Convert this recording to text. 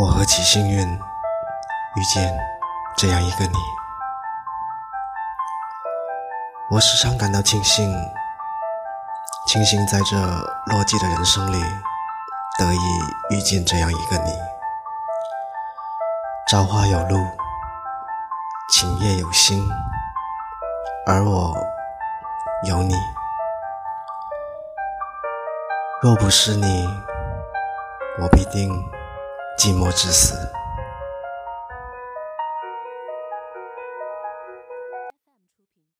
我何其幸运，遇见这样一个你。我时常感到庆幸，庆幸在这落寂的人生里，得以遇见这样一个你。朝花有路，晴夜有星，而我有你。若不是你，我必定。寂寞至死。